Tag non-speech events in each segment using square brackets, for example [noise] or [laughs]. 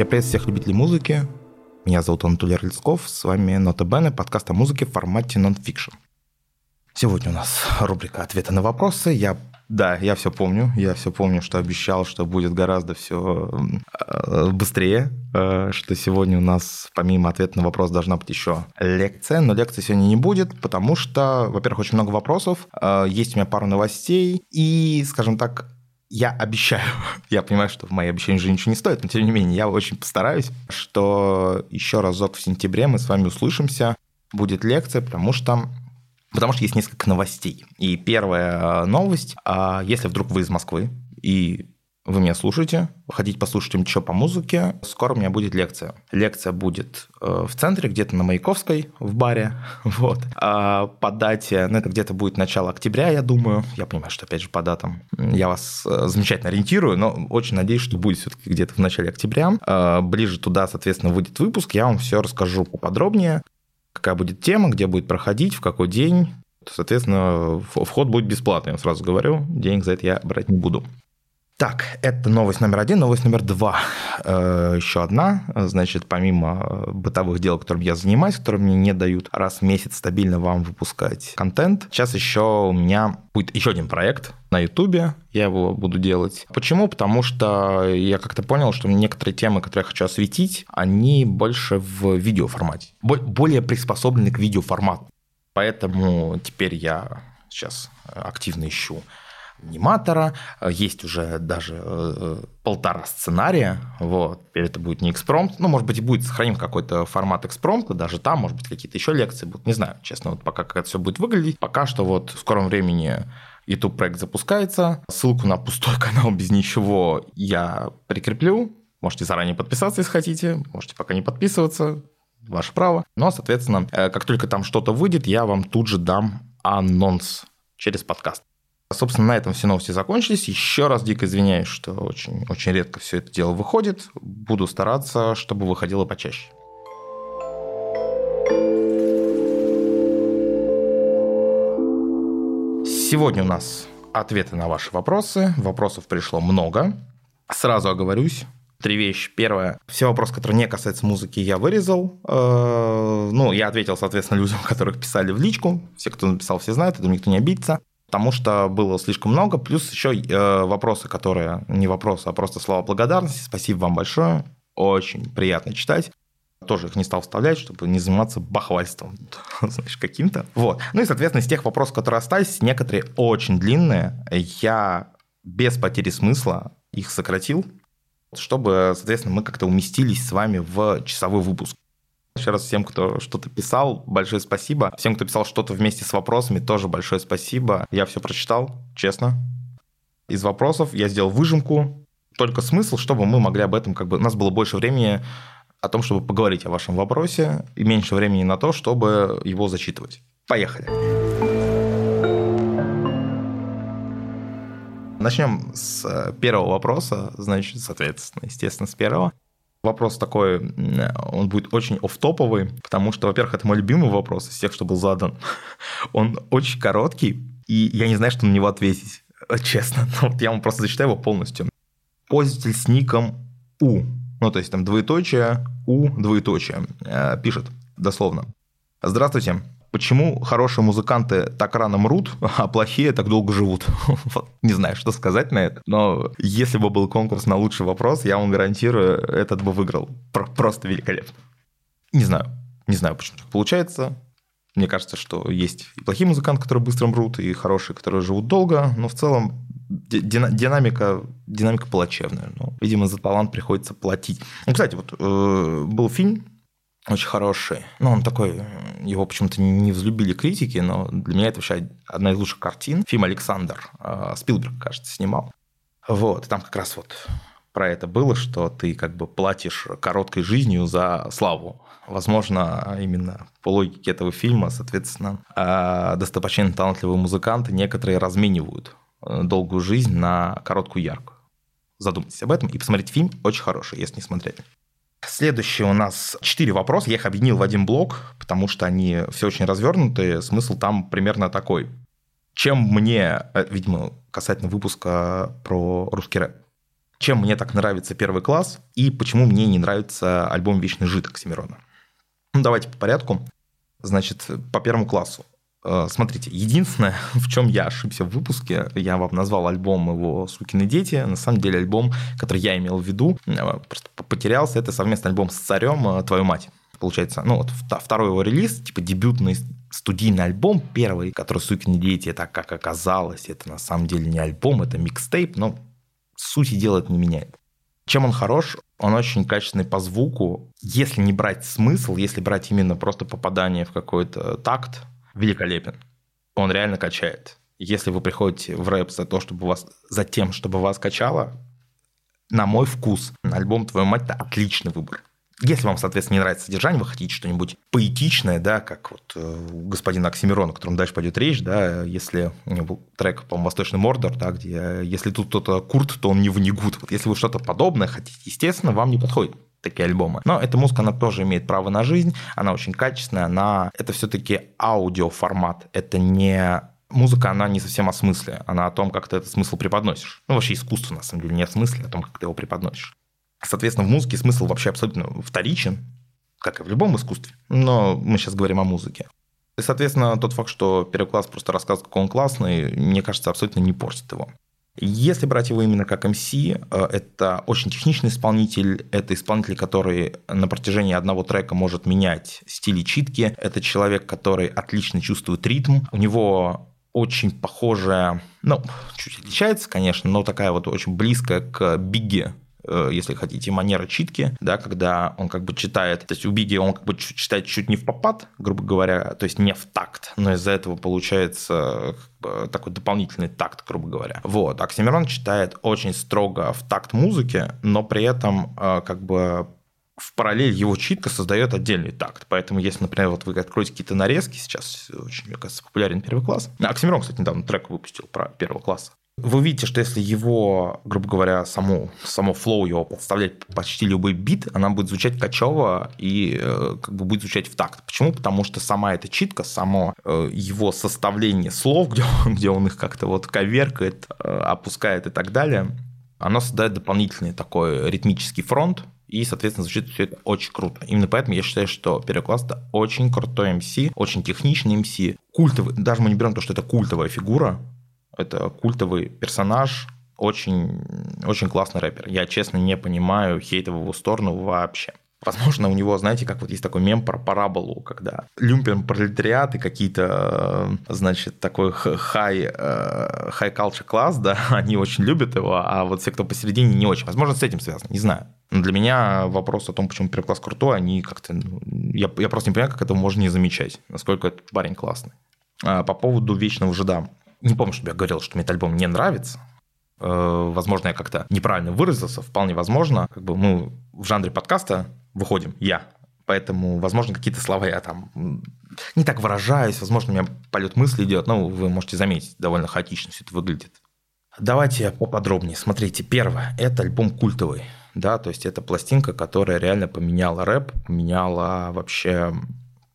Я приветствую всех любителей музыки. Меня зовут Анатолий Орлицков. С вами Нота Бене, подкаст о музыке в формате нон-фикшн. Сегодня у нас рубрика «Ответы на вопросы». Я да, я все помню. Я все помню, что обещал, что будет гораздо все э, быстрее, э, что сегодня у нас помимо ответа на вопрос должна быть еще лекция, но лекции сегодня не будет, потому что, во-первых, очень много вопросов, э, есть у меня пару новостей, и, скажем так, я обещаю, [laughs] я понимаю, что в мои обещания уже ничего не стоит, но тем не менее, я очень постараюсь, что еще разок в сентябре мы с вами услышимся, будет лекция, потому что Потому что есть несколько новостей. И первая новость, а если вдруг вы из Москвы и вы меня слушаете, хотите послушать им что по музыке, скоро у меня будет лекция. Лекция будет э, в центре, где-то на Маяковской, в баре. [laughs] Вот. А по дате, ну, это где-то будет начало октября, я думаю. Я понимаю, что, опять же, по датам я вас э, замечательно ориентирую, но очень надеюсь, что будет все-таки где-то в начале октября. А ближе туда, соответственно, выйдет выпуск, я вам все расскажу поподробнее, какая будет тема, где будет проходить, в какой день. Соответственно, вход будет бесплатный, я сразу говорю, денег за это я брать не буду. Так, это новость номер один. Новость номер два. Э, еще одна. Значит, помимо бытовых дел, которыми я занимаюсь, которые мне не дают раз в месяц стабильно вам выпускать контент, сейчас еще у меня будет еще один проект на Ютубе. Я его буду делать. Почему? Потому что я как-то понял, что некоторые темы, которые я хочу осветить, они больше в видеоформате. Более приспособлены к видеоформату. Поэтому теперь я сейчас активно ищу аниматора, есть уже даже э, полтора сценария, вот, это будет не экспромт, ну, может быть, и будет сохраним какой-то формат экспромта, даже там, может быть, какие-то еще лекции будут, не знаю, честно, вот пока как это все будет выглядеть, пока что вот в скором времени YouTube проект запускается, ссылку на пустой [laughs] канал без ничего я прикреплю, можете заранее подписаться, если хотите, можете пока не подписываться, ваше право, но, соответственно, э, как только там что-то выйдет, я вам тут же дам анонс через подкаст. Собственно, на этом все новости закончились. Еще раз дико извиняюсь, что очень, очень редко все это дело выходит. Буду стараться, чтобы выходило почаще. Сегодня у нас ответы на ваши вопросы. Вопросов пришло много. Сразу оговорюсь. Три вещи. Первое. Все вопросы, которые не касаются музыки, я вырезал. Э, ну, я ответил, соответственно, людям, [laughs] которых писали в личку. Все, кто написал, все знают, думаю, никто не обидится потому что было слишком много, плюс еще э, вопросы, которые не вопросы, а просто слова благодарности. Спасибо вам большое, очень приятно читать. Тоже их не стал вставлять, чтобы не заниматься бахвальством, [laughs] знаешь, каким-то. Вот. Ну и, соответственно, из тех вопросов, которые остались, некоторые очень длинные, я без потери смысла их сократил, чтобы, соответственно, мы как-то уместились с вами в часовой выпуск. Еще раз всем, кто что-то писал, большое спасибо. Всем, кто писал что-то вместе с вопросами, тоже большое спасибо. Я все прочитал, честно. Из вопросов я сделал выжимку. Только смысл, чтобы мы могли об этом, как бы, у нас было больше времени о том, чтобы поговорить о вашем вопросе, и меньше времени на то, чтобы его зачитывать. Поехали. Начнем с э, первого вопроса, значит, соответственно, естественно, с первого. Вопрос такой, он будет очень офтоповый, потому что, во-первых, это мой любимый вопрос из тех, что был задан. [laughs] Он очень короткий, и я не знаю, что на него ответить, [laughs] честно. Но вот я вам просто зачитаю его полностью. Пользователь с ником У, ну то есть там двоеточие, У, двоеточие, э, пишет дословно. Здравствуйте, Почему хорошие музыканты так рано мрут, [laughs] а плохие так долго живут? [laughs] Не знаю, что сказать на это. Но если бы был конкурс на лучший вопрос, я вам гарантирую, этот бы выиграл. Просто великолепно. Не знаю. Не знаю, почему так получается. Мне кажется, что есть и плохие музыканты, которые быстро мрут, и хорошие, которые живут долго, но в целом динамика, динамика плачевная. Ну, видимо, за талант приходится платить. Ну, кстати, вот э, был фильм очень хороший. Ну, он такой, его почему-то не взлюбили критики, но для меня это вообще одна из лучших картин. Фильм «Александр» а, Спилберг, кажется, снимал. Вот, там как раз вот про это было, что ты как бы платишь короткой жизнью за славу. Возможно, именно по логике этого фильма, соответственно, а, достопочтенные талантливые музыканты некоторые разменивают э, долгую жизнь на короткую яркую. Задумайтесь об этом и посмотрите фильм, очень хороший, если не смотрели. Следующие у нас четыре вопроса. Я их объединил в один блок, потому что они все очень развернутые. Смысл там примерно такой. Чем мне, э, видимо, касательно выпуска про русский рэп. чем мне так нравится первый класс и почему мне не нравится альбом «Вечный жид» Оксимирона. Ну, давайте по порядку. Значит, по первому классу. Э, смотрите, единственное, [laughs] в чем я ошибся в выпуске, я вам назвал альбом его «Сукины дети». На самом деле альбом, который я имел в виду, э, просто потерялся, это совместный альбом с царем э, «Твою мать». Получается, ну вот второй его релиз, типа дебютный студийный альбом, первый, который «Сукины дети», это как оказалось, это на самом деле не альбом, это микстейп, но сути дела это не меняет. Чем он хорош? Он очень качественный по звуку. Если не брать смысл, если брать именно просто попадание в какой-то такт, великолепен. Он реально качает. Если вы приходите в рэп за то, чтобы вас, за тем, чтобы вас качало, на мой вкус, альбом «Твою мать» – это отличный выбор. Если вам, соответственно, не нравится содержание, вы хотите что-нибудь поэтичное, да, как вот э, у господина Оксимирона, о котором дальше пойдет речь, да, если был трек, по-моему, «Восточный Мордор», да, где э, если тут кто-то курт, то он не внегут. Вот если вы что-то подобное хотите, естественно, вам не подходит такие альбомы. Но эта музыка, она тоже имеет право на жизнь, она очень качественная, она... Это все-таки аудиоформат, это не музыка, она не совсем о смысле, она о том, как ты этот смысл преподносишь. Ну, вообще искусство, на самом деле, не о смысле, а о том, как ты его преподносишь. Соответственно, в музыке смысл вообще абсолютно вторичен, как и в любом искусстве. Но мы сейчас говорим о музыке. И, соответственно, тот факт, что первый класс просто рассказывает, какой он классный, мне кажется, абсолютно не портит его. Если брать его именно как MC, э, это очень техничный исполнитель, это исполнитель, который на протяжении одного трека может менять стили читки, это человек, который отлично чувствует ритм, у него очень похожая, ну, чуть отличается, конечно, но такая вот очень близкая к Бигге если хотите, манера читки, да, когда он как бы читает, то есть у Биги он как бы читает чуть не в попад, грубо говоря, то есть не в такт, но из-за этого получается бы, такой дополнительный такт, грубо говоря. Вот. Оксимирон читает очень строго в такт музыки, но при этом э, как бы в параллель его читка создает отдельный такт. Поэтому, если, например, вот вы откроете какие-то нарезки, сейчас очень, мне кажется, популярен первый класс. Оксимирон, кстати, недавно трек выпустил про первого класса. Вы видите, что если его, грубо говоря, само, само флоу его подставлять почти любой бит, она будет звучать качево и э, как бы будет звучать в такт. Почему? Потому что сама эта читка, само э, его составление слов, [laughs] где он, где он их как-то вот коверкает, э, опускает и так далее, оно создает дополнительный такой ритмический фронт, и, соответственно, звучит все это очень круто. Именно поэтому я считаю, что первый это очень крутой MC, очень техничный MC, культовый. Даже мы не берем то, что это культовая фигура, это культовый персонаж, очень, очень классный рэпер. Я, честно, не понимаю хейта в его сторону вообще. Возможно, у него, знаете, как вот есть такой мем про параболу, когда люмпен пролетариат и какие-то, э, значит, такой хай, хай culture класс, да, [laughs] они очень любят его, а вот все, кто посередине, не очень. Возможно, с этим связано, не знаю. Но для меня вопрос о том, почему первый класс крутой, они как-то... Ну, я, я просто не понимаю, как это можно не замечать, насколько этот парень классный. А по поводу вечного жида не помню, чтобы я говорил, что мне этот альбом не нравится. Э, возможно, я как-то неправильно выразился, вполне возможно. Как бы мы в жанре подкаста выходим, я. Поэтому, возможно, какие-то слова я там не так выражаюсь, возможно, у меня полет мысли идет, но вы можете заметить, довольно хаотично все это выглядит. Давайте поподробнее. Смотрите, первое, это альбом культовый, да, то есть это пластинка, которая реально поменяла рэп, поменяла вообще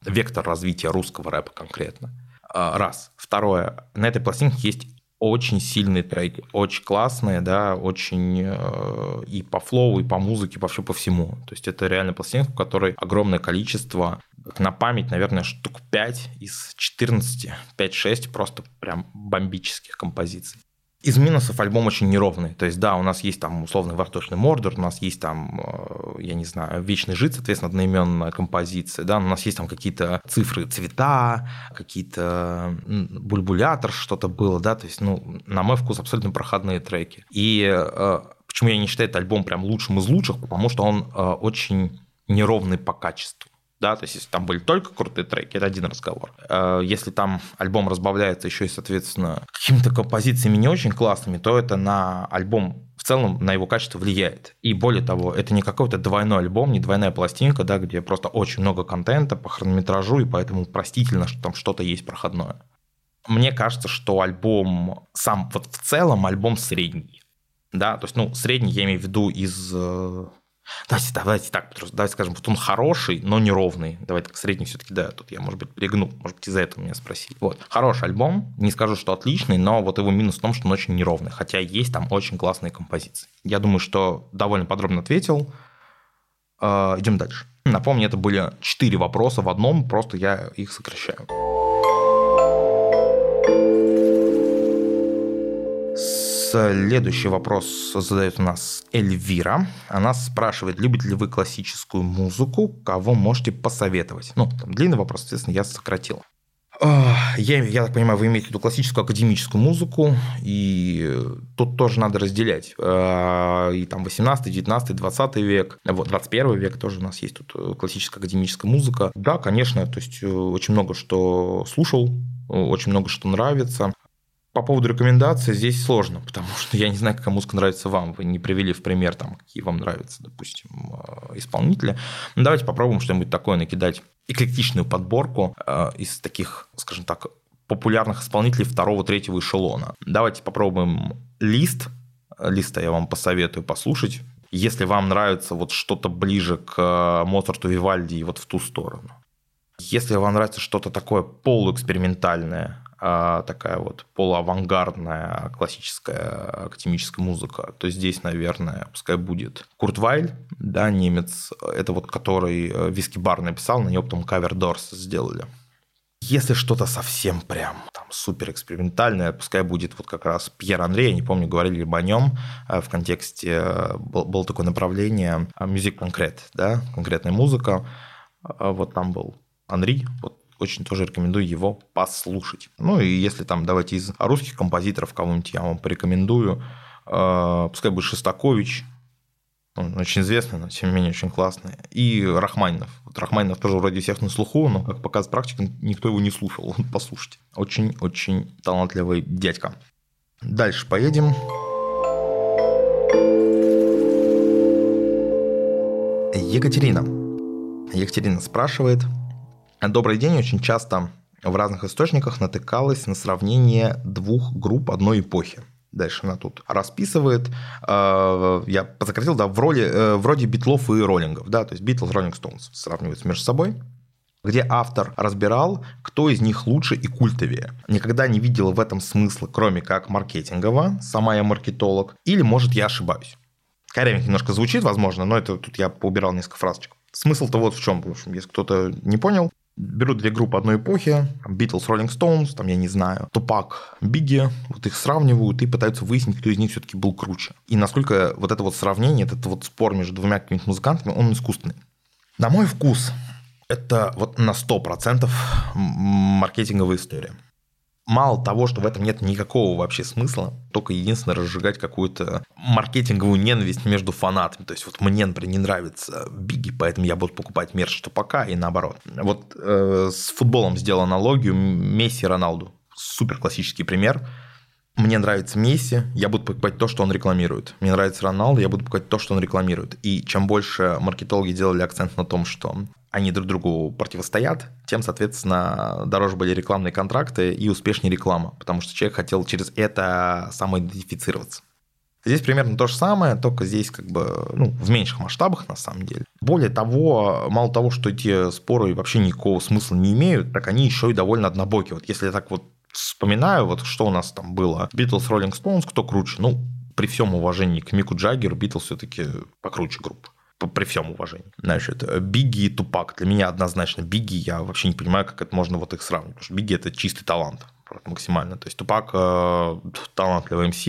вектор развития русского рэпа конкретно. А, раз. Второе. На этой пластинке есть очень сильные треки, очень классные, да, очень э, и по флоу, и по музыке, вообще по всему. То есть это реально пластинка, в которой огромное количество, на память, наверное, штук 5 из 14, 5-6 просто прям бомбических композиций. Из минусов альбом очень неровный. То есть, да, у нас есть там условный восточный мордор, у нас есть там, э, я не знаю, вечный жид, соответственно, одноименная композиция, да, у нас есть там какие-то цифры, цвета, какие-то бульбулятор, что-то было, да, то есть, ну, на мой вкус, абсолютно проходные треки. И э, почему я не считаю этот альбом прям лучшим из лучших, потому что он э, очень неровный по качеству да, то есть если там были только крутые треки, это один разговор. Э, если там альбом разбавляется еще и, соответственно, какими-то композициями не очень классными, то это на альбом в целом на его качество влияет. И более того, это не какой-то двойной альбом, не двойная пластинка, да, где просто очень много контента по хронометражу, и поэтому простительно, что там что-то есть проходное. Мне кажется, что альбом сам, вот в целом альбом средний. Да, то есть, ну, средний я имею в виду из э, Давайте, давайте так, давайте скажем, вот он хороший, но неровный. Давайте так, средний все-таки, да, тут я, может быть, перегнул, может быть, из-за этого меня спросили. Вот, хороший альбом, не скажу, что отличный, но вот его минус в том, что он очень неровный, хотя есть там очень классные композиции. Я думаю, что довольно подробно ответил. Э, идем дальше. Напомню, это были четыре вопроса в одном, просто я их сокращаю. Следующий вопрос задает у нас Эльвира. Она спрашивает, любите ли вы классическую музыку, кого можете посоветовать? Ну, там длинный вопрос, соответственно, я сократил. Я, я так понимаю, вы имеете в виду классическую академическую музыку, и тут тоже надо разделять. А, и там 18, 19, 20 век, вот 21 век тоже у нас есть тут классическая академическая музыка. Да, конечно, то есть э, очень много что слушал, очень много что нравится. По поводу рекомендаций здесь сложно, потому [laughs] что я не знаю, какая музыка нравится вам. Вы не привели в пример, там, какие вам нравятся, допустим, э, исполнители. Ну, давайте попробуем что-нибудь такое накидать. Эклектичную подборку э, из таких, скажем так, популярных исполнителей второго, третьего эшелона. Давайте попробуем лист. Листа я вам посоветую послушать. Если вам нравится вот что-то ближе к э, Моцарту, Вивальди и вот в ту сторону. Если вам нравится что-то такое полуэкспериментальное, такая вот полуавангардная классическая академическая музыка, то здесь, наверное, пускай будет Курт Вайль, да, немец, это вот который э, Виски Бар написал, на него потом кавер Дорс сделали. Если что-то совсем прям там супер экспериментальное, пускай будет вот как раз Пьер Андрей, я не помню, говорили ли бы о нем э, в контексте, э, было такое направление мюзик конкрет, да, конкретная музыка, вот там был Анри, вот очень тоже рекомендую его послушать. Ну и если там, давайте из русских композиторов кого-нибудь я вам порекомендую, э, пускай будет Шостакович, он очень известный, но тем не менее очень классный. И Рахманинов. Вот Рахманинов тоже вроде всех на слуху, но, как показывает практика, никто его не слушал. [laughs] Послушайте. Очень-очень талантливый дядька. Дальше поедем. Екатерина. Екатерина спрашивает, Добрый день. Очень часто в разных источниках натыкалась на сравнение двух групп одной эпохи. Дальше она тут расписывает. Э, я сократил, да, в роли, э, вроде Битлов и Роллингов, да, то есть Битлз, Роллинг Стоунс сравниваются между собой где автор разбирал, кто из них лучше и культовее. Никогда не видел в этом смысла, кроме как маркетингового, сама я маркетолог, или, может, я ошибаюсь. Корявенько немножко звучит, возможно, но это тут я поубирал несколько фразочек. Смысл-то вот в чем, в общем, если кто-то не понял, Беру две группы одной эпохи, Beatles, Rolling Stones, там, я не знаю, Тупак, Бигги, вот их сравнивают и пытаются выяснить, кто из них все-таки был круче. И насколько вот это вот сравнение, этот вот спор между двумя какими-то музыкантами, он искусственный. На мой вкус, это вот на 100% маркетинговая история мало того, что в этом нет никакого вообще смысла, только единственное разжигать какую-то маркетинговую ненависть между фанатами. То есть вот мне, например, не нравится Бигги, поэтому я буду покупать мерч пока и наоборот. Вот э, с футболом сделал аналогию Месси Роналду. Супер классический пример. Мне нравится Месси, я буду покупать то, что он рекламирует. Мне нравится Роналду, я буду покупать то, что он рекламирует. И чем больше маркетологи делали акцент на том, что они друг другу противостоят, тем, соответственно, дороже были рекламные контракты и успешнее реклама, потому что человек хотел через это самоидентифицироваться. Здесь примерно то же самое, только здесь как бы ну, в меньших масштабах на самом деле. Более того, мало того, что эти споры вообще никакого смысла не имеют, так они еще и довольно однобокие. Вот если так вот вспоминаю, вот что у нас там было, Beatles, Rolling Stones, кто круче? Ну, при всем уважении к Мику Джаггеру, Beatles все-таки покруче группа при всем уважении. Значит, Бигги и Тупак. Для меня однозначно Бигги, я вообще не понимаю, как это можно вот их сравнивать. Потому что Бигги – это чистый талант максимально. То есть Тупак э, талантливый МС,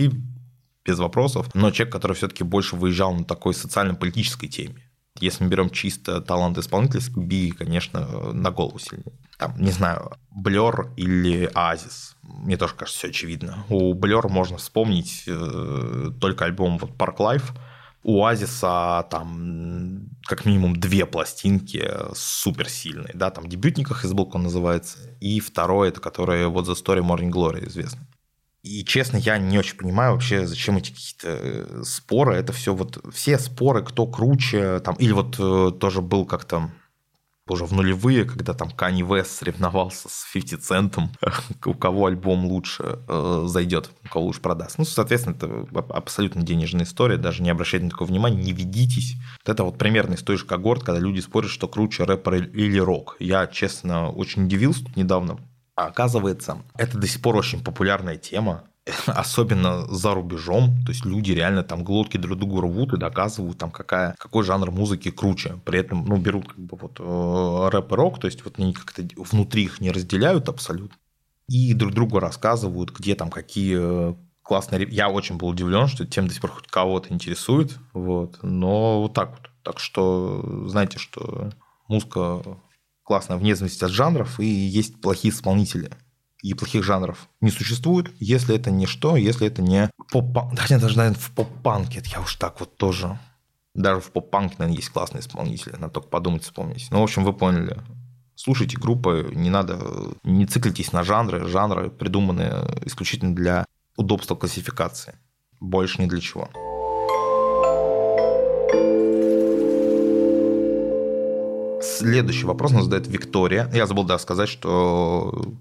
без вопросов, но человек, который все-таки больше выезжал на такой социально-политической теме. Если мы берем чисто талант исполнительский, Бигги, конечно, на голову сильнее. Там, не знаю, Блер или Азис. Мне тоже кажется, все очевидно. У Блер можно вспомнить э, только альбом вот Park Life – у Оазиса там как минимум две пластинки суперсильные, да, там дебютниках из он называется, и второе, это которое вот за Story Morning Glory известно. И честно, я не очень понимаю вообще, зачем эти какие-то э, споры. Это все вот все споры, кто круче, там, или вот э, тоже был как-то уже в нулевые, когда там Кани Вест соревновался с 50 Центом, [laughs] у кого альбом лучше э, зайдет, у кого лучше продаст. Ну, соответственно, это абсолютно денежная история, даже не обращайте на такое внимание, не ведитесь. Вот это вот примерно из той же когорт, когда люди спорят, что круче рэпер или рок. Я, честно, очень удивился тут недавно. А оказывается, это до сих пор очень популярная тема. [laughs] особенно за рубежом, то есть люди реально там глотки друг другу рвут и доказывают там какая, какой жанр музыки круче. При этом, ну, берут как бы вот э, рэп и рок, то есть вот они как-то внутри их не разделяют абсолютно. И друг другу рассказывают, где там какие классные... Я очень был удивлен, что тем до сих пор хоть кого-то интересует. Вот. Но вот так вот. Так что знаете, что музыка классная вне зависимости от жанров, и есть плохие исполнители – и плохих жанров не существует, если это не что, если это не поп-панк. Хотя даже, наверное, в поп-панке, я уж так вот тоже. Даже в поп-панке, наверное, есть классные исполнители, надо только подумать, вспомнить. Ну, в общем, вы поняли. Слушайте группы, не надо, не циклитесь на жанры. Жанры придуманы исключительно для удобства классификации. Больше ни для чего. Следующий вопрос нас задает Виктория. Я забыл да, сказать, что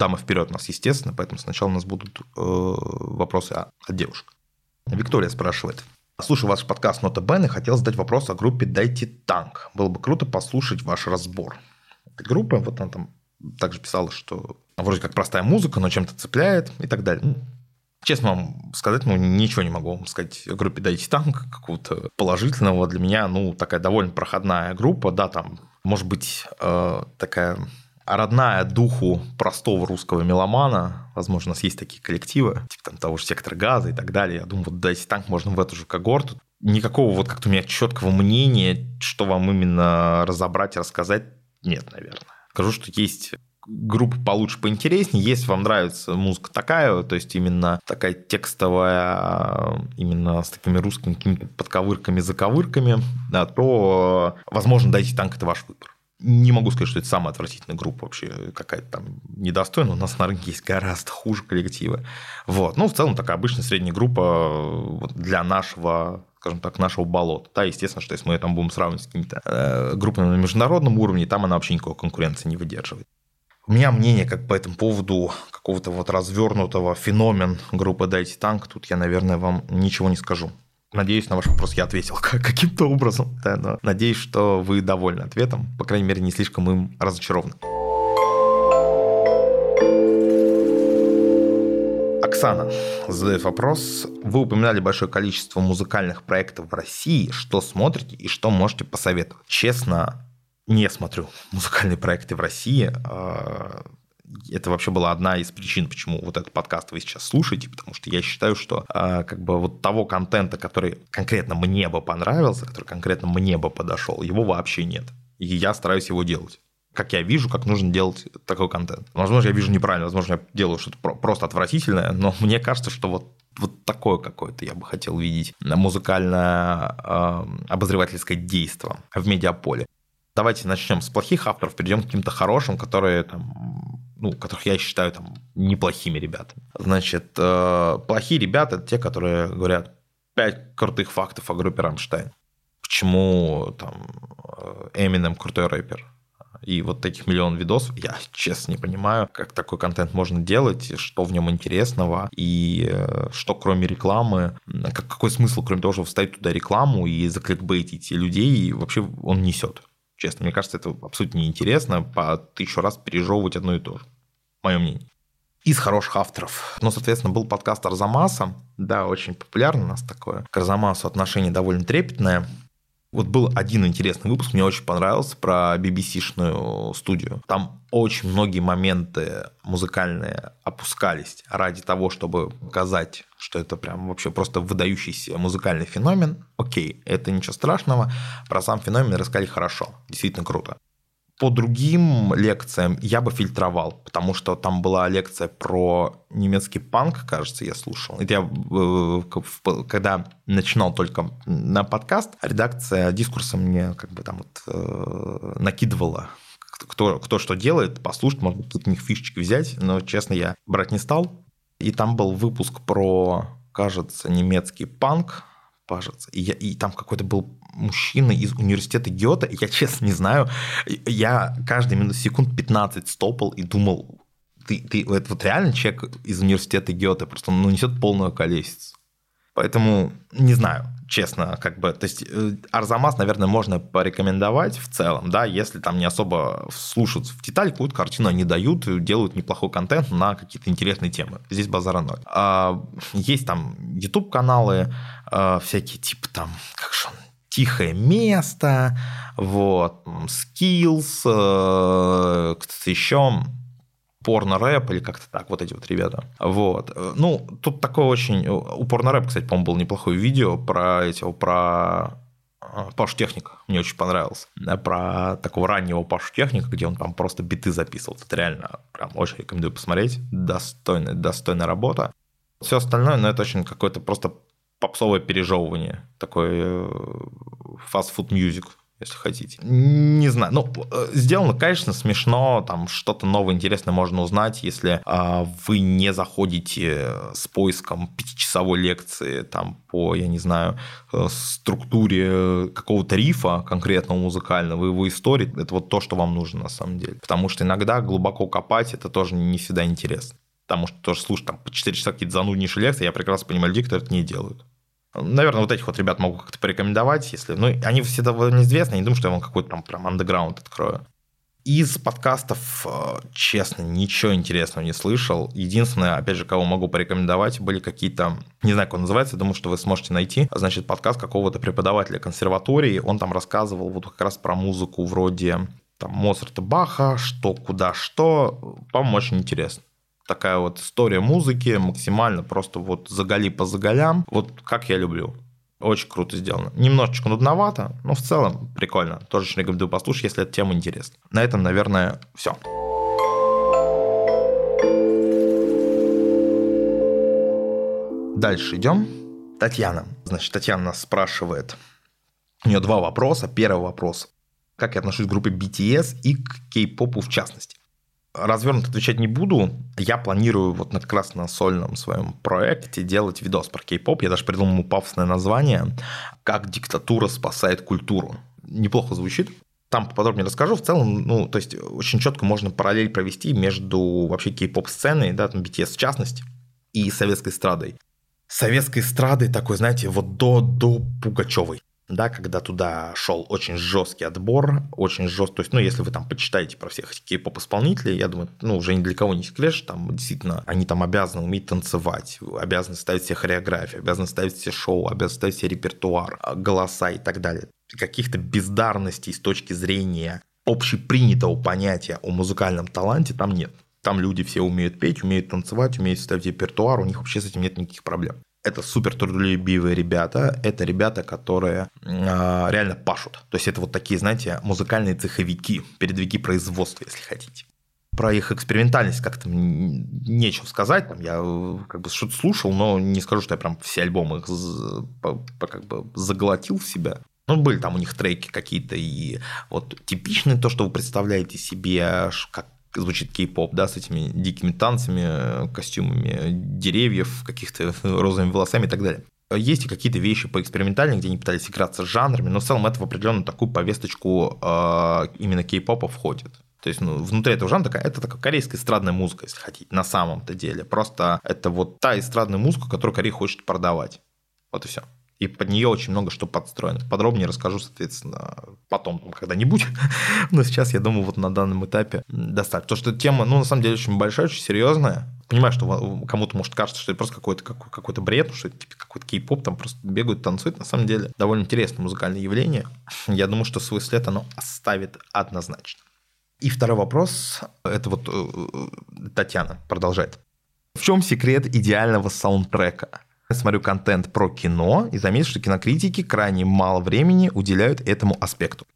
дамы вперед нас, естественно, поэтому сначала у нас будут э, вопросы от девушек. Виктория спрашивает. Слушаю ваш подкаст «Нота Бен» и хотел задать вопрос о группе «Дайте танк». Было бы круто послушать ваш разбор. Этой группы, вот она там также писала, что вроде как простая музыка, но чем-то цепляет и так далее. Ну, честно вам сказать, ну, ничего не могу вам сказать о группе «Дайте танк», какого-то положительного для меня, ну, такая довольно проходная группа, да, там, может быть, э, такая родная духу простого русского меломана. Возможно, у нас есть такие коллективы, типа там того же сектора газа и так далее. Я думаю, вот дайте танк можно в эту же когорту. Никакого вот как-то у меня четкого мнения, что вам именно разобрать и рассказать, нет, наверное. Скажу, что есть группы получше, поинтереснее. Если вам нравится музыка такая, то есть именно такая текстовая, именно с такими русскими какими-то подковырками, заковырками, да, то, возможно, дайте танк – это ваш выбор не могу сказать, что это самая отвратительная группа вообще, какая-то там недостойная. У нас на рынке есть гораздо хуже коллективы. Вот. Ну, в целом, такая обычная средняя группа для нашего скажем так, нашего болота. Да, естественно, что если мы там будем сравнивать с какими-то э, группами на международном уровне, там она вообще никакой конкуренции не выдерживает. У меня мнение как по этому поводу какого-то вот развернутого феномен группы «Дайте танк», тут я, наверное, вам ничего не скажу. Надеюсь, на ваш вопрос я ответил [laughs] каким-то образом. Да, но надеюсь, что вы довольны ответом. По крайней мере, не слишком им разочарованы. Оксана задает вопрос. Вы упоминали большое количество музыкальных проектов в России. Что смотрите и что можете посоветовать? Честно, не смотрю музыкальные проекты в России. А, это вообще была одна из причин, почему вот этот подкаст вы сейчас слушаете, потому что я считаю, что э, как бы вот того контента, который конкретно мне бы понравился, который конкретно мне бы подошел, его вообще нет. И я стараюсь его делать как я вижу, как нужно делать такой контент. Возможно, я вижу неправильно, возможно, я делаю что-то просто отвратительное, но [laughs] мне кажется, что вот вот такое какое-то я бы хотел видеть музыкальное э, обозревательское действие в медиаполе. Давайте начнем с плохих авторов, перейдем к каким-то хорошим, которые там ну, которых я считаю там неплохими ребятами. Значит, э, плохие ребята – это те, которые говорят пять крутых фактов о группе «Рамштайн». Почему там Эминем крутой рэпер, и вот таких миллион видосов, я честно не понимаю, как такой контент можно делать, что в нем интересного, и э, что кроме рекламы, какой смысл, кроме того, чтобы вставить туда рекламу и закликбейтить людей, и вообще он несет. Честно, мне кажется, это абсолютно неинтересно по тысячу раз пережевывать одно и то же. Мое мнение. Из хороших авторов. Ну, соответственно, был подкаст Арзамаса. Да, очень популярно у нас такое. К Арзамасу отношение довольно трепетное. Вот был один интересный выпуск, мне очень понравился, про BBC-шную студию. Там очень многие моменты музыкальные опускались ради того, чтобы показать, что это прям вообще просто выдающийся музыкальный феномен. Окей, это ничего страшного. Про сам феномен рассказали хорошо, действительно круто. По другим лекциям я бы фильтровал, потому что там была лекция про немецкий панк, кажется, я слушал. Это я, э, когда начинал только на подкаст, редакция дискурса мне как бы там вот э, накидывала кто, кто что делает, послушать, может тут у них фишечки взять, но, честно, я брать не стал. И там был выпуск про, кажется, немецкий панк, кажется. И, я, и там какой-то был мужчина из университета Гёта, я честно не знаю, я каждый минут секунд 15 стопал и думал, ты, ты это вот реально человек из университета Гёте, просто ну, несет полную колесицу. Поэтому не знаю, честно, как бы, то есть э, Арзамас, наверное, можно порекомендовать в целом, да, если там не особо слушают в деталь, какую-то картину они дают, делают неплохой контент на какие-то интересные темы. Здесь базара ноль. А, есть там YouTube-каналы, а, всякие типа там, как же он, тихое место, вот, skills, э, кто-то еще, порно-рэп или как-то так, вот эти вот ребята. Вот. Ну, тут такое очень... У порно-рэп, кстати, по-моему, было неплохое видео про этих, про а, Пашу Техника, мне очень понравился. Да, про такого раннего Пашу Техника, где он там просто биты записывал. Это реально прям очень рекомендую посмотреть. Достойная, достойная работа. Все остальное, ну, это очень какое-то просто попсовое пережевывание. Такой э, фастфуд мюзик если хотите. Не знаю. Ну, э, сделано, конечно, смешно, там что-то новое, интересное можно узнать, если а, вы не заходите с поиском пятичасовой лекции там по, я не знаю, э, структуре какого-то рифа конкретного музыкального, его истории, это вот то, что вам нужно на самом деле. Потому что иногда глубоко копать, это тоже не всегда интересно. Потому что тоже слушать там по 4 часа какие-то зануднейшие лекции, я прекрасно понимаю людей, которые это не делают. Наверное, вот этих вот ребят могу как-то порекомендовать, если... Ну, они все довольно известны, не думаю, что я вам какой-то там прям андеграунд открою. Из подкастов, э, честно, ничего интересного не слышал. Единственное, опять же, кого могу порекомендовать, были какие-то, не знаю, как он называется, думаю, что вы сможете найти, значит, подкаст какого-то преподавателя консерватории. Он там рассказывал вот как раз про музыку вроде там Моцарта, Баха, что, куда, что. По-моему, очень интересно такая вот история музыки, максимально просто вот заголи по заголям, вот как я люблю. Очень круто сделано. Немножечко нудновато, но в целом прикольно. Тоже рекомендую послушать, если эта тема интересна. На этом, наверное, все. Дальше идем. Татьяна. Значит, Татьяна нас спрашивает. У нее два вопроса. Первый вопрос. Как я отношусь к группе BTS и к кей-попу в частности? Развернуто отвечать не буду. Я планирую вот как раз на сольном своем проекте делать видос про кей-поп. Я даже придумал ему пафосное название «Как диктатура спасает культуру». Неплохо звучит. Там поподробнее расскажу. В целом, ну, то есть очень четко можно параллель провести между вообще кей-поп сценой, да, там BTS в частности, и советской эстрадой. Советской эстрадой такой, знаете, вот до, до Пугачевой да, когда туда шел очень жесткий отбор, очень жесткий, то есть, ну, если вы там почитаете про всех этих кей-поп-исполнителей, я думаю, ну, уже ни для кого не секрет, там действительно они там обязаны уметь танцевать, обязаны ставить себе хореографию, обязаны ставить себе шоу, обязаны ставить себе репертуар, а, голоса и так далее. Каких-то бездарностей с точки зрения общепринятого понятия о музыкальном таланте там нет. Там люди все умеют петь, умеют танцевать, умеют ставить репертуар, у них вообще с этим нет никаких проблем это супер трудолюбивые ребята, это ребята, которые э, реально пашут. То есть это вот такие, знаете, музыкальные цеховики, передвиги производства, если хотите. Про их экспериментальность как-то нечего сказать. Там я как бы что-то слушал, но не скажу, что я прям все альбомы их как бы заглотил в себя. Ну, были там у них треки какие-то и вот типичные то, что вы представляете себе, как звучит кей-поп, да, с этими дикими танцами, костюмами деревьев, каких-то [laughs] розовыми волосами и так далее. Есть и какие-то вещи по экспериментальным, где они пытались играться с жанрами, но в целом это в определенную такую повесточку э, именно кей-попа входит. То есть ну, внутри этого жанра такая, это такая корейская эстрадная музыка, если хотите, на самом-то деле. Просто это вот та эстрадная музыка, которую Корея хочет продавать. Вот и все и под нее очень много что подстроено. Подробнее расскажу, соответственно, потом, когда-нибудь. [laughs] Но сейчас, я думаю, вот на данном этапе достаточно. Потому что тема, ну, на самом деле, очень большая, очень серьезная. Понимаю, что кому-то может кажется, что это просто какой-то какой то бред, что это типа, какой-то кей-поп, там просто бегают, танцуют. На самом деле, довольно интересное музыкальное явление. Я думаю, что свой след оно оставит однозначно. И второй вопрос, это вот э, э, Татьяна продолжает. В чем секрет идеального саундтрека? Смотрю контент про кино и заметил, что кинокритики крайне мало времени уделяют этому аспекту.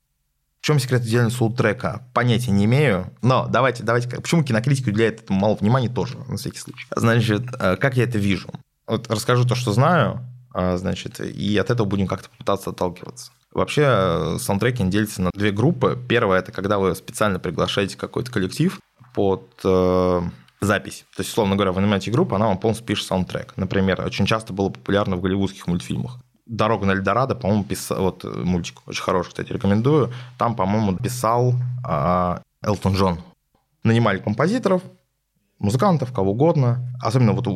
В чем секрет идеального саундтрека? Понятия не имею. Но давайте, давайте, почему кинокритики уделяют этому мало внимания тоже, на всякий случай. Значит, э, как я это вижу? Вот расскажу то, что знаю, а, значит, и от этого будем как-то пытаться отталкиваться. Вообще э, саундтреки делятся на две группы. Первая – это когда вы специально приглашаете какой-то коллектив под э, запись. То есть, условно говоря, вы нанимаете группу, она вам полностью пишет саундтрек. Например, очень часто было популярно в голливудских мультфильмах. «Дорога на Эльдорадо», по-моему, писал... Вот мультик очень хороший, кстати, рекомендую. Там, по-моему, писал э, Элтон Джон. Нанимали композиторов, музыкантов, кого угодно. Особенно вот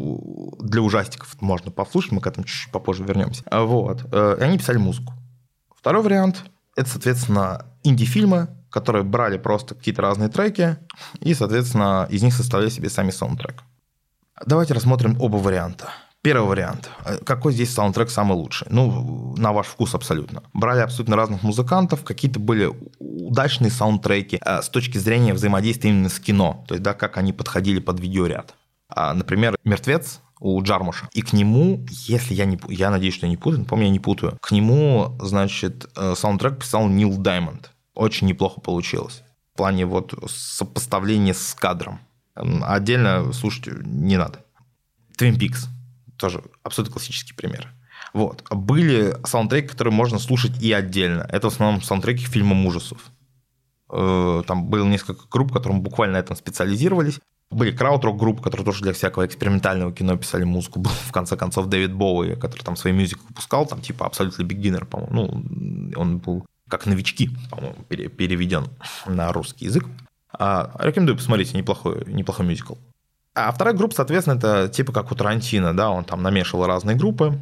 для ужастиков можно послушать, мы к этому чуть-чуть попозже вернемся. Вот. Э, и они писали музыку. Второй вариант – это, соответственно, инди-фильмы, которые брали просто какие-то разные треки и, соответственно, из них составляли себе сами саундтрек. Давайте рассмотрим оба варианта. Первый вариант. Какой здесь саундтрек самый лучший? Ну, на ваш вкус абсолютно. Брали абсолютно разных музыкантов, какие-то были удачные саундтреки э, с точки зрения взаимодействия именно с кино, то есть, да, как они подходили под видеоряд. А, например, «Мертвец» у Джармуша. И к нему, если я не... Я надеюсь, что я не путаю, помню, я не путаю. К нему, значит, э, саундтрек писал Нил Даймонд. Очень неплохо получилось. В плане вот сопоставления с кадром. Отдельно слушать не надо. Twin Peaks тоже абсолютно классический пример. Вот. Были саундтреки, которые можно слушать и отдельно. Это в основном саундтреки к фильмам ужасов. Э, там было несколько групп, которые буквально на этом специализировались. Были краудрок группы, которые тоже для всякого экспериментального кино писали музыку. Был, [laughs] в конце концов, Дэвид Боуи, который там свои мюзиклы выпускал, там типа абсолютно beginner, по-моему. Ну, он был как новички, по-моему, переведен на русский язык. А, рекомендую посмотреть, неплохой, неплохой мюзикл. А вторая группа, соответственно, это типа как у Тарантино, да, он там намешивал разные группы.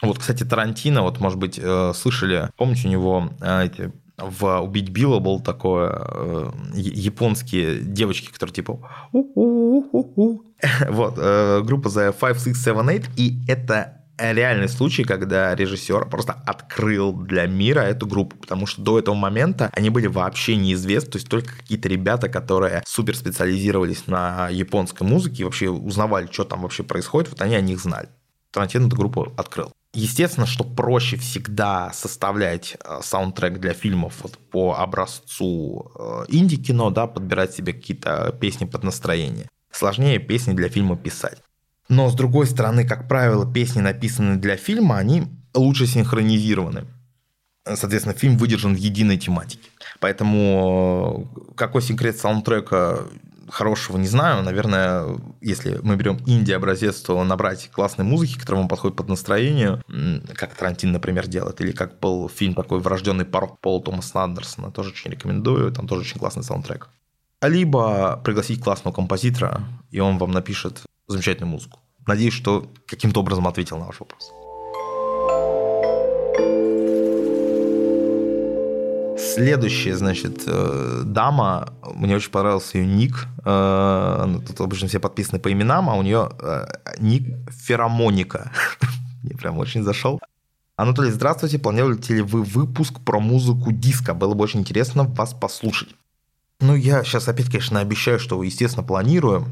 Вот, кстати, Тарантино, вот, может быть, э, слышали, помните, у него э, эти в «Убить Билла» был такое э, японские девочки, которые типа [laughs] вот, группа The 5, 6, 7, 8, и это реальный случай, когда режиссер просто открыл для мира эту группу, потому что до этого момента они были вообще неизвестны, то есть только какие-то ребята, которые супер специализировались на японской музыке и вообще узнавали, что там вообще происходит, вот они о них знали. Тарантино эту группу открыл. Естественно, что проще всегда составлять э, саундтрек для фильмов вот по образцу э, инди-кино, да, подбирать себе какие-то песни под настроение. Сложнее песни для фильма писать. Но с другой стороны, как правило, песни, написанные для фильма, они лучше синхронизированы. Соответственно, фильм выдержан в единой тематике. Поэтому э, какой секрет саундтрека хорошего не знаю. Наверное, если мы берем инди-образец, то набрать классной музыки, которая вам подходит под настроение, как Тарантин, например, делает, или как был фильм такой «Врожденный порог» Пола Томаса Андерсона, тоже очень рекомендую, там тоже очень классный саундтрек. Либо пригласить классного композитора, и он вам напишет замечательную музыку. Надеюсь, что каким-то образом ответил на ваш вопрос. Следующая, значит, э, дама, мне очень понравился ее ник. Э, ну, тут обычно все подписаны по именам, а у нее э, ник Феромоника. [laughs] Мне прям очень зашел. Анатолий, здравствуйте. Планируете ли вы выпуск про музыку диска? Было бы очень интересно вас послушать. Ну, я сейчас опять, конечно, обещаю, что, естественно, планирую.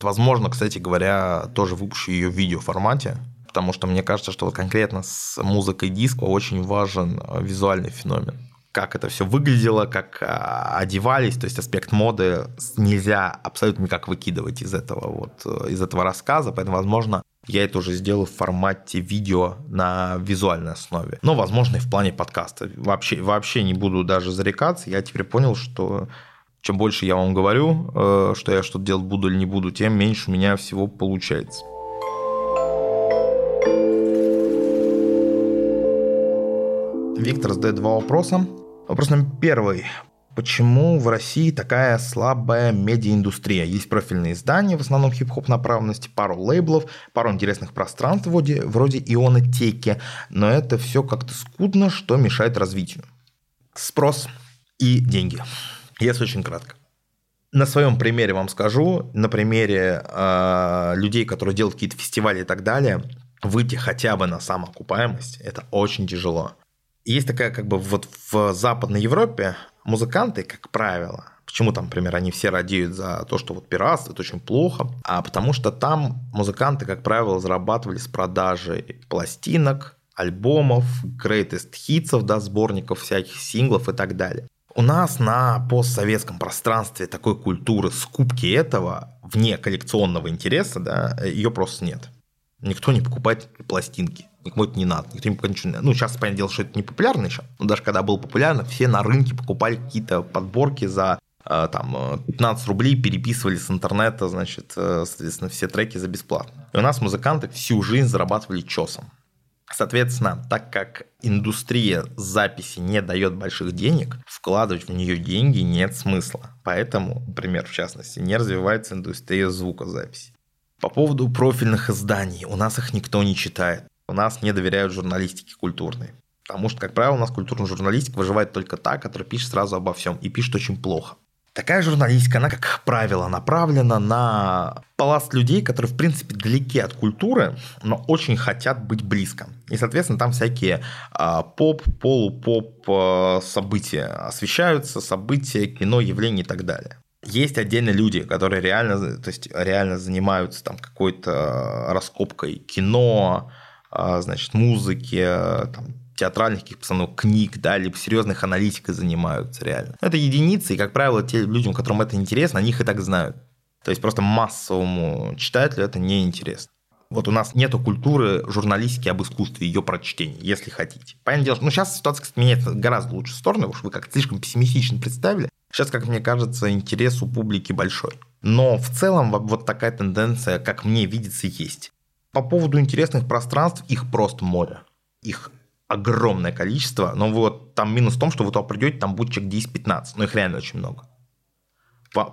Возможно, кстати говоря, тоже выпущу ее в видеоформате, потому что мне кажется, что вот конкретно с музыкой диска очень важен э, визуальный феномен. Как это все выглядело, как а, одевались, то есть аспект моды нельзя абсолютно никак выкидывать из этого вот э, из этого рассказа, поэтому, возможно, я это уже сделаю в формате видео на визуальной основе. Но, возможно, и в плане подкаста. Вообще, вообще не буду даже зарекаться. Я теперь понял, что чем больше я вам говорю, э, что я что-то делать буду или не буду, тем меньше у меня всего получается. Виктор задает два вопроса. Вопрос номер первый. Почему в России такая слабая медиаиндустрия? Есть профильные издания, в основном хип-хоп направленности, пару лейблов, пару интересных пространств вроде, вроде ионотеки, но это все как-то скудно, что мешает развитию. Спрос и деньги. Если очень кратко. На своем примере вам скажу, на примере э, людей, которые делают какие-то фестивали и так далее, выйти хотя бы на самоокупаемость, это очень тяжело. Есть такая, как бы, вот в Западной Европе музыканты, как правило, Почему там, например, они все радеют за то, что вот пиратство, это очень плохо? А потому что там музыканты, как правило, зарабатывали с продажей пластинок, альбомов, greatest хитсов, да, сборников всяких синглов и так далее. У нас на постсоветском пространстве такой культуры скупки этого вне коллекционного интереса, да, ее просто нет. Никто не покупает пластинки. Никому это не надо. Никто не покупает ничего. Ну, сейчас, понятное дело, что это не популярно еще. Но даже когда было популярно, все на рынке покупали какие-то подборки за э, там 15 рублей, переписывали с интернета, значит, э, соответственно, все треки за бесплатно. И у нас музыканты всю жизнь зарабатывали чесом. Соответственно, так как индустрия записи не дает больших денег, вкладывать в нее деньги нет смысла. Поэтому, например, в частности, не развивается индустрия звукозаписи. По поводу профильных изданий. У нас их никто не читает. У нас не доверяют журналистике культурной. Потому что, как правило, у нас культурная журналистика выживает только та, которая пишет сразу обо всем и пишет очень плохо. Такая журналистика, она, как правило, направлена на пласт людей, которые, в принципе, далеки от культуры, но очень хотят быть близко. И, соответственно, там всякие а, поп, полупоп а, события освещаются, события, кино, явления и так далее. Есть отдельные люди, которые реально, то есть реально занимаются там какой-то раскопкой кино, а, значит, музыки, там, театральных каких постановок, книг, да, либо серьезных аналитикой занимаются реально. Это единицы, и, как правило, те людям, которым это интересно, они их и так знают. То есть просто массовому читателю это не интересно. Вот у нас нету культуры журналистики об искусстве, ее прочтения, если хотите. Понятное дело, ну сейчас ситуация, кстати, меняется гораздо лучше сторону, потому вы как-то слишком пессимистично представили. Сейчас, как мне кажется, интерес у публики большой. Но в целом вот такая тенденция, как мне видится, есть. По поводу интересных пространств, их просто море. Их огромное количество, но вот там минус в том, что вы туда придете, там будет человек 10-15, но их реально очень много.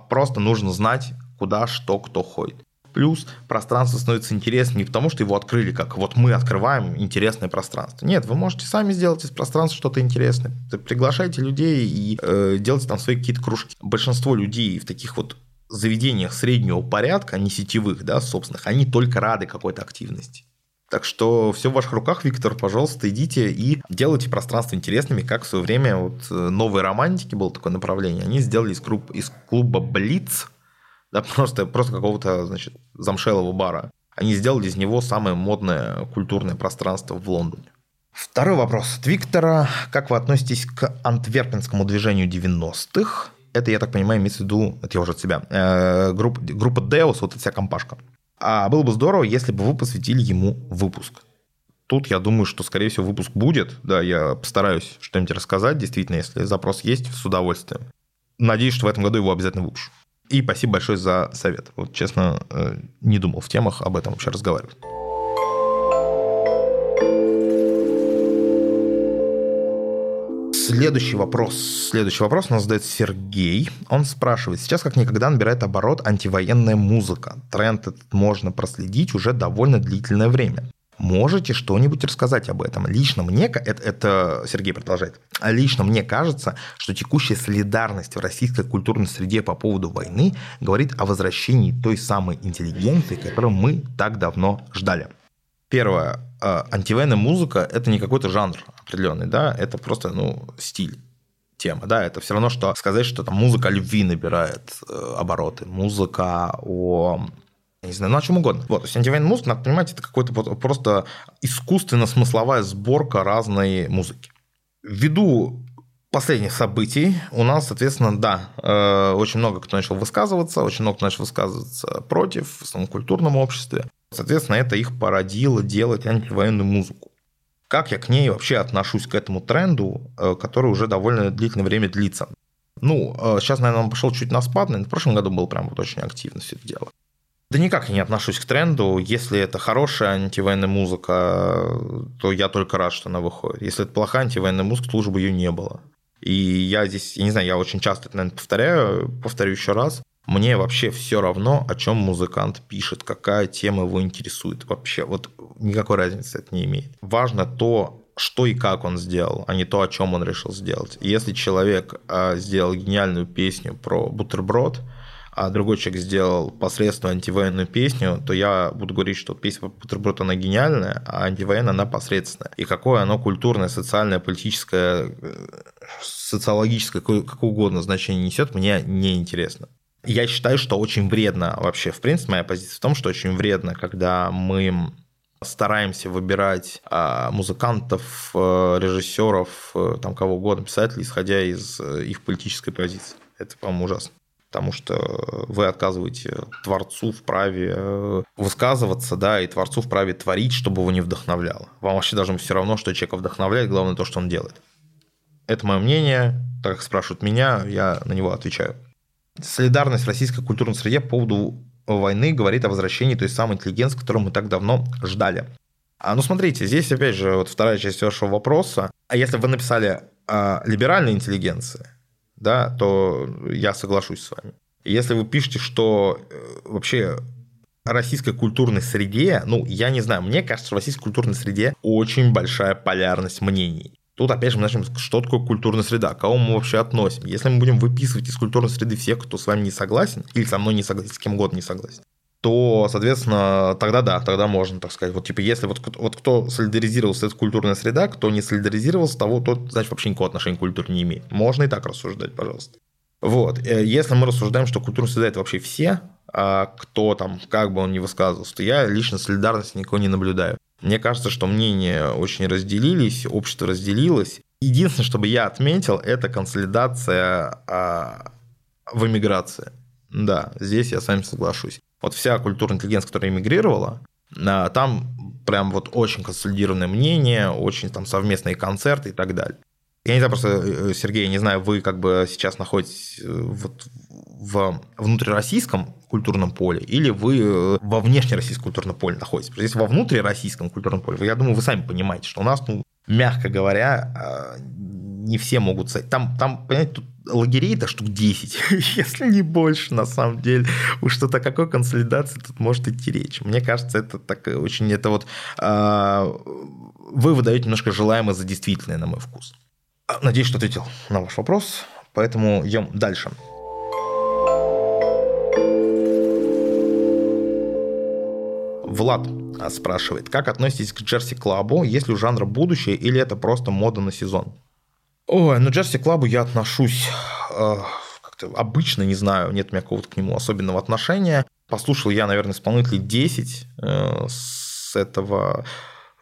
Просто нужно знать, куда, что, кто ходит. Плюс пространство становится интересным не потому, что его открыли, как вот мы открываем интересное пространство. Нет, вы можете сами сделать из пространства что-то интересное. Приглашайте людей и э, делайте там свои какие-то кружки. Большинство людей в таких вот заведениях среднего порядка, не сетевых, да, собственных, они только рады какой-то активности. Так что все в ваших руках, Виктор, пожалуйста, идите и делайте пространство интересными, как в свое время вот э, новые романтики было такое направление. Они сделали из, клуб, из клуба Блиц, да, [laughs] просто, просто какого-то, значит, замшелого бара. Они сделали из него самое модное культурное пространство в Лондоне. Второй вопрос от Виктора. Как вы относитесь к антверпенскому движению 90-х? Это, я так понимаю, имеется в виду, это я уже от себя, э, группа, группа Deus, вот эта вся компашка. А было бы здорово, если бы вы посвятили ему выпуск. Тут я думаю, что, скорее всего, выпуск будет. Да, я постараюсь что-нибудь рассказать. Действительно, если запрос есть, с удовольствием. Надеюсь, что в этом году его обязательно выпущу. И спасибо большое за совет. Вот, честно, э, не думал в темах об этом вообще разговаривать. Следующий вопрос. Следующий вопрос нас задает Сергей. Он спрашивает, сейчас как никогда набирает оборот антивоенная музыка. Тренд этот можно проследить уже довольно длительное время. Можете что-нибудь рассказать об этом? Лично мне, это, это Сергей продолжает, лично мне кажется, что текущая солидарность в российской культурной среде по поводу войны говорит о возвращении той самой интеллигенции, которую мы так давно ждали. Первое. А, антивоенная музыка – это не какой-то жанр определенный, да, это просто, ну, стиль тема, да, это все равно, что сказать, что там музыка любви набирает э, обороты, музыка о не знаю, ну о чем угодно. Вот, то есть антивоенная музыка, надо понимать, это какой-то просто искусственно-смысловая сборка разной музыки. Ввиду последних событий у нас, соответственно, да, э, очень много кто начал высказываться, очень много кто начал высказываться против в самом культурном обществе. Соответственно, это их породило делать антивоенную музыку. Как я к ней вообще отношусь к этому тренду, э, который уже довольно длительное время длится? Ну, э, сейчас, наверное, он пошел чуть на спад, но в прошлом году был прям вот очень активно все это дело. Да никак я не отношусь к тренду. Если это хорошая антивоенная музыка, то я только рад, что она выходит. Если это плохая антивоенная музыка, то лучше бы ее не было. И я здесь, я не знаю, я очень часто это, наверное, повторяю, повторю еще раз. Мне вообще все равно, о чем музыкант пишет, какая тема его интересует. Вообще, вот никакой разницы это не имеет. Важно то, что и как он сделал, а не то, о чем он решил сделать. Если человек а, сделал гениальную песню про бутерброд, а другой человек сделал посредственную антивоенную песню, то я буду говорить, что песня про бутерброд, она гениальная, а антивоенная, она посредственная. И какое оно культурное, социальное, политическое, э, социологическое, какое, какое угодно значение несет, мне не интересно. Я считаю, что очень вредно вообще, в принципе, моя позиция в том, что очень вредно, когда мы стараемся выбирать а, музыкантов, э, режиссеров, э, там кого угодно, писателей, исходя из э, их политической позиции. Это, по-моему, ужасно. Потому что вы отказываете творцу в праве высказываться, да, и творцу в праве творить, чтобы его не вдохновляло. Вам вообще быть все равно, что человека вдохновляет, главное то, что он делает. Это мое мнение, так как спрашивают меня, я на него отвечаю. Солидарность в российской культурной среде по поводу войны говорит о возвращении той самой интеллигенции, которую мы так давно ждали. А, ну, смотрите, здесь, опять же, вот вторая часть вашего вопроса. А если вы написали о либеральной интеллигенции, да, то я соглашусь с вами. Если вы пишете, что э, вообще российской культурной среде, ну, я не знаю, мне кажется, в российской культурной среде очень большая полярность мнений. Тут опять же мы начнем, что такое культурная среда, кого мы вообще относим. Если мы будем выписывать из культурной среды всех, кто с вами не согласен, или со мной не согласен, с кем угодно не согласен, то, соответственно, тогда да, тогда можно, так сказать. Вот типа, если вот, вот кто солидаризировался, это культурная среда, кто не солидаризировался, того, тот, значит, вообще никакого отношения к культуре не имеет. Можно и так рассуждать, пожалуйста. Вот. Э, если мы рассуждаем, что культурная среда – это вообще все, а кто там, как бы он ни высказывался, то я лично солидарности никого не наблюдаю. Мне кажется, что мнения очень разделились, общество разделилось. Единственное, что бы я отметил, это консолидация а, в эмиграции. Да, здесь я с вами соглашусь. Вот вся культурная интеллигенция, которая эмигрировала, а, там прям вот очень консолидированное мнение, очень там совместные концерты и так далее. Я не знаю, просто, э, Сергей, я не знаю, вы как бы сейчас находитесь э, вот в внутрироссийском культурном поле или вы э, во внешнероссийском культурном поле находитесь. Потому что если во внутрироссийском культурном поле, я думаю, вы сами понимаете, что у нас, ну, мягко говоря, а, не все могут... Там, там понимаете, тут лагерей-то штук 10, [laughs] если не больше, на самом деле. Уж что-то какой консолидации тут может идти речь. Мне кажется, это так очень... Это вот... Э, вы выдаете немножко желаемое за действительное, на мой вкус. Надеюсь, что ответил на ваш вопрос, поэтому идем дальше. Влад спрашивает, как относитесь к Джерси Клабу, есть ли у жанра будущее или это просто мода на сезон? Ой, ну Джерси Клабу я отношусь э, как-то обычно, не знаю, нет у меня какого-то к нему особенного отношения. Послушал я, наверное, исполнителей 10 э, с этого,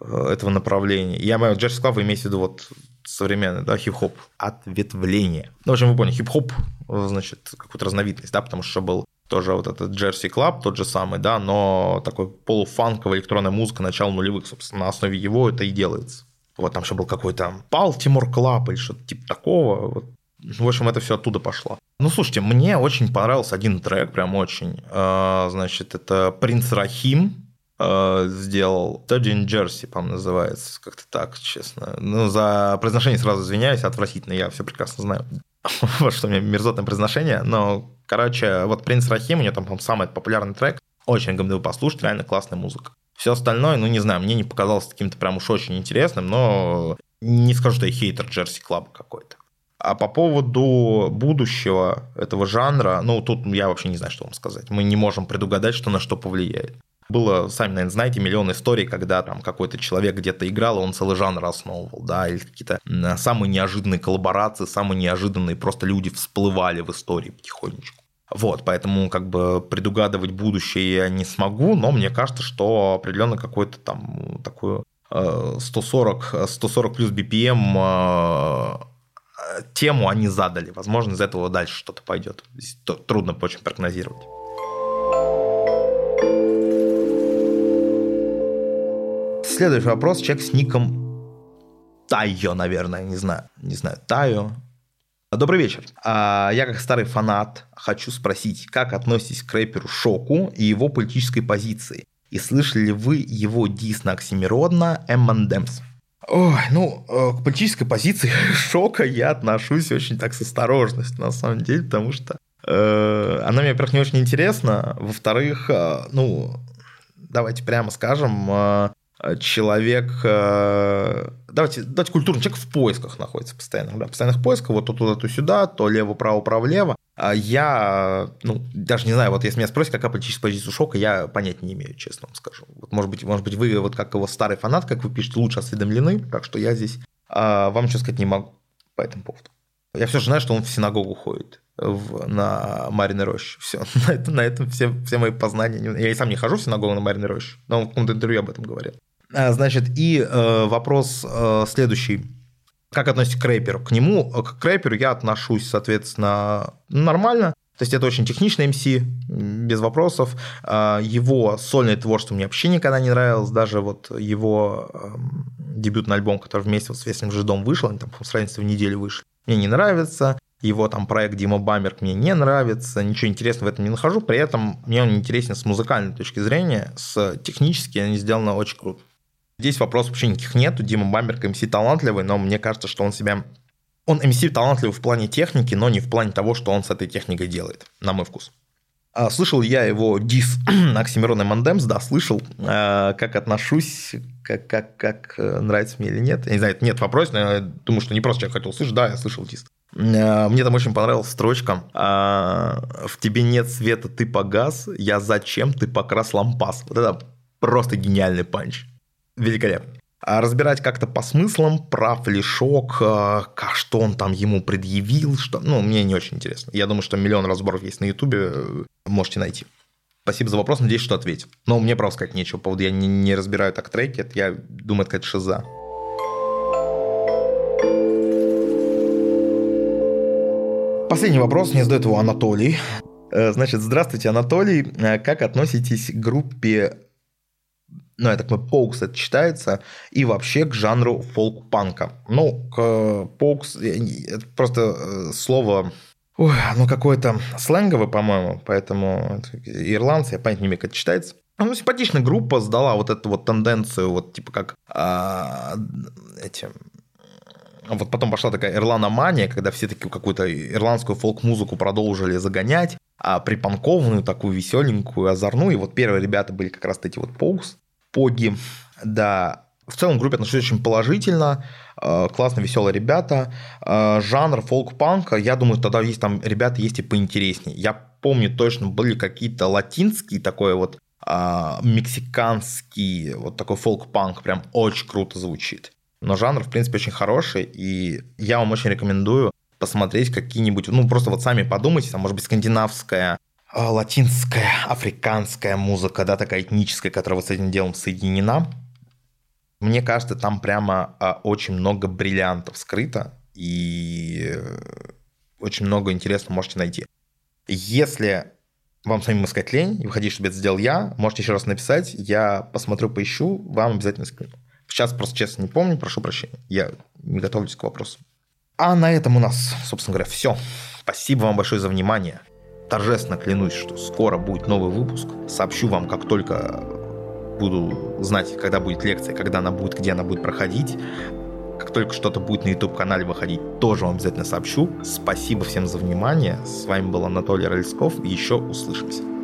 э, этого направления. Я мою Джерси Клабу имею в виду вот современный, да, хип-хоп, ответвление. Ну, в общем, вы поняли, хип-хоп, значит, какую-то разновидность, да, потому что был тоже вот этот Jersey Club, тот же самый, да, но такой полуфанковая электронная музыка начала нулевых, собственно, на основе его это и делается. Вот там еще был какой-то Baltimore Club или что-то типа такого. Вот. В общем, это все оттуда пошло. Ну, слушайте, мне очень понравился один трек, прям очень. А, значит, это Принц Рахим, а, сделал Тоджин Джерси, по-моему, называется, как-то так, честно. Ну, за произношение сразу извиняюсь, отвратительно, я все прекрасно знаю. [laughs] вот что у меня мерзотное произношение, но, короче, вот Принц Рахим, у него там, по-моему, самый популярный трек, очень рекомендую послушать, реально классная музыка. Все остальное, ну, не знаю, мне не показалось каким-то прям уж очень интересным, но не скажу, что я хейтер Джерси Клаба какой-то. А по поводу будущего этого жанра, ну, тут я вообще не знаю, что вам сказать. Мы не можем предугадать, что на что повлияет. Было, сами, наверное, знаете, миллион историй, когда там какой-то человек где-то играл, и он целый жанр основывал, да, или какие-то самые неожиданные коллаборации, самые неожиданные просто люди всплывали в истории потихонечку. Вот, поэтому как бы предугадывать будущее я не смогу, но мне кажется, что определенно какой-то там такой 140, 140 плюс BPM э, тему они задали. Возможно, из этого дальше что-то пойдет. Здесь трудно очень прогнозировать. Следующий вопрос. Человек с ником Тайо, наверное, не знаю. Не знаю, Тайо. Добрый вечер. А, я как старый фанат хочу спросить, как относитесь к рэперу Шоку и его политической позиции? И слышали ли вы его дис на Оксимиродна M&M's? Ой, ну, э, к политической позиции [laughs] Шока я отношусь очень так с осторожностью, на самом деле, потому что э, она мне, во-первых, не очень интересна, во-вторых, э, ну, давайте прямо скажем, э, человек, э, давайте, давайте культурный человек в поисках находится постоянно, да, постоянных поисках, вот то туда, то сюда, то лево, право, право, лево. А я, ну, даже не знаю, вот если меня спросят, какая политическая позиция Шока, я понять не имею, честно вам скажу. Вот, может быть, может быть, вы вот как его старый фанат, как вы пишете, лучше осведомлены, так что я здесь а, вам ничего сказать не могу по этому поводу. Я все же знаю, что он в синагогу ходит в, на Мариной роще. Все, [laughs] на, это, на этом все, все мои познания. Я и сам не хожу в синагогу на Мариной роще, но он в каком-то интервью об этом говорил. А, значит, и э, вопрос э, следующий. Как относитесь к рэперу? К нему, э, к рэперу я отношусь, соответственно, нормально. То есть это очень техничный MC, без вопросов. А, его сольное творчество мне вообще никогда не нравилось. Даже вот его эм, дебютный альбом, который вместе с Весным Жидом вышел, они там с разницей в неделю вышли, мне не нравится. Его там проект Дима Бамерк мне не нравится, ничего интересного в этом не нахожу. При этом мне он интересен с музыкальной точки зрения, с технически они сделаны очень круто. Здесь вопросов вообще никаких нету. Дима Бамберг МС талантливый, но мне кажется, что он себя... Он МС талантливый в плане техники, но не в плане того, что он с этой техникой делает, на мой вкус. А, слышал я его дис [clears throat] Оксимирон и Мандемс, да, слышал. А, как отношусь, как, как, как э, нравится мне или нет. Я не знаю, нет вопрос, но я думаю, что не просто человек хотел слышать, да, я слышал дис. А, мне там очень понравилась строчка «В тебе нет света, ты погас, я зачем, ты покрас лампас». Вот это просто гениальный панч. Великолепно. А разбирать как-то по смыслам, прав ли шок, как, что он там ему предъявил, что, ну, мне не очень интересно. Я думаю, что миллион разборов есть на Ютубе, можете найти. Спасибо за вопрос, надеюсь, что ответит. Но мне просто сказать нечего, по поводу я не, не разбираю так треки, это я думаю, это какая-то шиза. Последний вопрос, мне задает его Анатолий. Э, значит, здравствуйте, Анатолий. Э, как относитесь к группе ну, я так понимаю, Поукс это читается, и вообще к жанру фолк-панка. Ну, к Поукс, это просто э, слово, ой, ну, какое-то сленговое, по-моему, поэтому ирландцы, я понять не имею, как это читается. Ну, симпатичная группа сдала вот эту вот тенденцию, вот типа как а, эти вот потом пошла такая ирланомания, когда все таки какую-то ирландскую фолк-музыку продолжили загонять, а припанкованную, такую веселенькую, озорную. И вот первые ребята были как раз эти вот Поукс поги, да. В целом группе отношусь очень положительно, э, классно, веселые ребята. Э, жанр фолк-панка, я думаю, тогда есть там ребята есть и поинтереснее. Я помню точно, были какие-то латинские, такой вот а, мексиканский, вот такой фолк-панк, прям очень круто звучит. Но жанр, в принципе, очень хороший, и я вам очень рекомендую посмотреть какие-нибудь, ну, просто вот сами подумайте, там, может быть, скандинавская латинская, африканская музыка, да, такая этническая, которая вот с этим делом соединена. Мне кажется, там прямо а, очень много бриллиантов скрыто, и э, очень много интересного можете найти. Если вам самим искать лень, и вы хотите, чтобы это сделал я, можете еще раз написать, я посмотрю, поищу, вам обязательно скину. Сейчас просто честно не помню, прошу прощения, я не готовлюсь к вопросу. А на этом у нас, собственно говоря, все. Спасибо вам большое за внимание торжественно клянусь, что скоро будет новый выпуск. Сообщу вам, как только буду знать, когда будет лекция, когда она будет, где она будет проходить. Как только что-то будет на YouTube-канале выходить, тоже вам обязательно сообщу. Спасибо всем за внимание. С вами был Анатолий Рыльсков. Еще услышимся.